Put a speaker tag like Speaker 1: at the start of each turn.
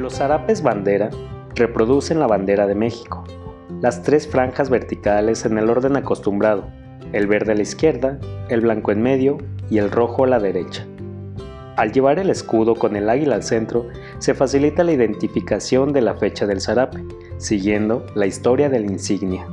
Speaker 1: Los zarapes bandera reproducen la bandera de México, las tres franjas verticales en el orden acostumbrado, el verde a la izquierda, el blanco en medio y el rojo a la derecha. Al llevar el escudo con el águila al centro, se facilita la identificación de la fecha del zarape, siguiendo la historia de la insignia.